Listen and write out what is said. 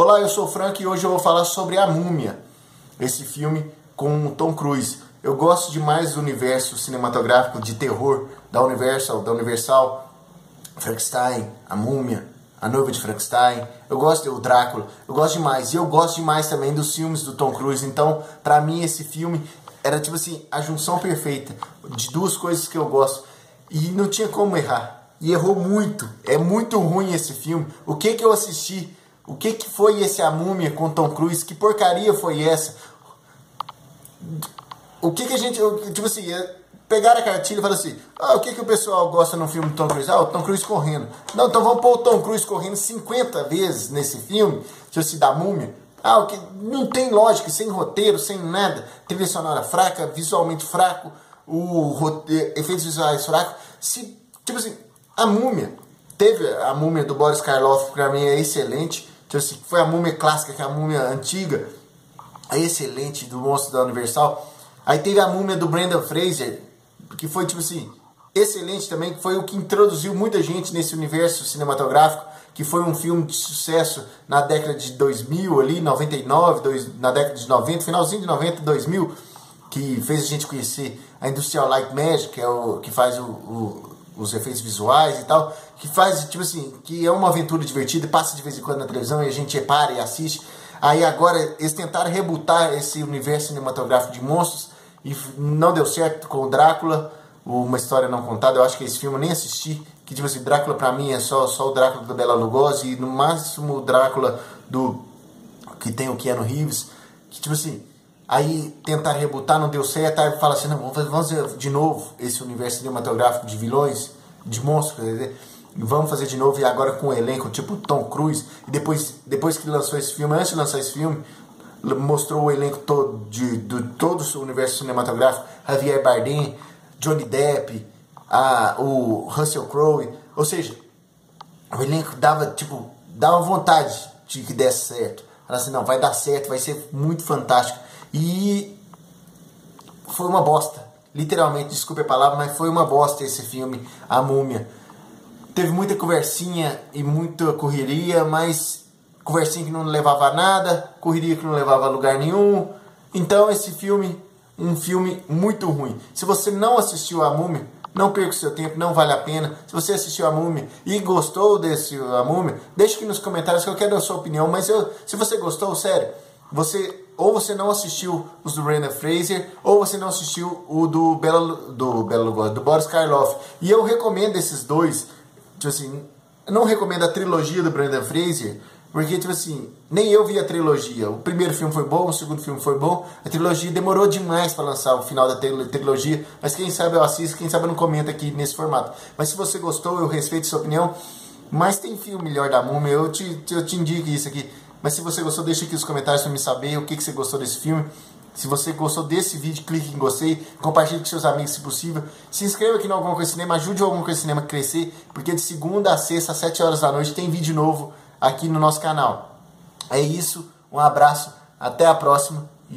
Olá, eu sou o Frank e hoje eu vou falar sobre A Múmia, esse filme com Tom Cruise. Eu gosto demais do universo cinematográfico de terror da Universal, da Universal, Frankenstein, A Múmia, A Noiva de Frankenstein. Eu gosto do Drácula, eu gosto demais. E eu gosto demais também dos filmes do Tom Cruise. Então, para mim esse filme era tipo assim, a junção perfeita de duas coisas que eu gosto. E não tinha como errar. E errou muito. É muito ruim esse filme. O que que eu assisti o que, que foi esse A Múmia com Tom Cruise? Que porcaria foi essa? O que, que a gente. Tipo assim, é, pegaram a cartilha e falaram assim: ah, o que, que o pessoal gosta no filme do Tom Cruise? Ah, o Tom Cruise correndo. Não, então vamos pôr o Tom Cruise correndo 50 vezes nesse filme, se se da múmia. Ah, o que não tem lógica, sem roteiro, sem nada. Trilha sonora fraca, visualmente fraco, o roteiro, efeitos visuais fracos. Se, tipo assim, a múmia. Teve a múmia do Boris Karloff, que pra mim é excelente. Então, assim, foi a múmia clássica, que é a múmia antiga, excelente do monstro da Universal. Aí teve a múmia do Brendan Fraser, que foi tipo assim, excelente também, que foi o que introduziu muita gente nesse universo cinematográfico, que foi um filme de sucesso na década de 2000 ali, 99, dois, na década de 90, finalzinho de 90, 2000, que fez a gente conhecer a Industrial Light Magic, que é o que faz o, o os efeitos visuais e tal, que faz, tipo assim, que é uma aventura divertida, passa de vez em quando na televisão e a gente repara e assiste. Aí agora eles tentaram rebutar esse universo cinematográfico de monstros e não deu certo com o Drácula, uma história não contada. Eu acho que esse filme eu nem assisti, que tipo assim, Drácula pra mim é só, só o Drácula da Bela Lugosi e no máximo o Drácula do que tem o Keanu Reeves, que tipo assim, Aí tentar rebutar, não deu certo, aí fala assim, não, vamos fazer, de novo esse universo cinematográfico de vilões, de monstros, vamos fazer de novo e agora com um elenco tipo Tom Cruise. E depois, depois que lançou esse filme, antes de lançar esse filme, mostrou o elenco todo de, de todo o universo cinematográfico, Javier Bardem, Johnny Depp, a, o Russell Crowe, ou seja, o elenco dava tipo, dava vontade de que desse certo. Fala assim, não, vai dar certo, vai ser muito fantástico. E foi uma bosta. Literalmente, desculpe a palavra, mas foi uma bosta esse filme, A Múmia. Teve muita conversinha e muita correria, mas conversinha que não levava a nada, correria que não levava a lugar nenhum. Então esse filme, um filme muito ruim. Se você não assistiu A Múmia, não perca o seu tempo, não vale a pena. Se você assistiu a Múmia e gostou desse A Múmia, deixe aqui nos comentários que eu quero a sua opinião. Mas eu, se você gostou, sério, você ou você não assistiu os do Brandon Fraser, ou você não assistiu o do Bela, do Bela Lugosi, do Boris Karloff. E eu recomendo esses dois, tipo assim, não recomendo a trilogia do Brandon Fraser, porque, tipo assim, nem eu vi a trilogia. O primeiro filme foi bom, o segundo filme foi bom. A trilogia demorou demais para lançar o final da trilogia. Mas quem sabe eu assisto, quem sabe eu não comenta aqui nesse formato. Mas se você gostou, eu respeito sua opinião. Mas tem filme melhor da Múmia, eu te, eu te indico isso aqui. Mas se você gostou, deixa aqui nos comentários para me saber o que, que você gostou desse filme. Se você gostou desse vídeo, clique em gostei, compartilhe com seus amigos se possível. Se inscreva aqui no Alguma Coisa Cinema, ajude o Alguma Coisa Cinema a crescer, porque de segunda a sexta, às 7 horas da noite, tem vídeo novo aqui no nosso canal. É isso, um abraço, até a próxima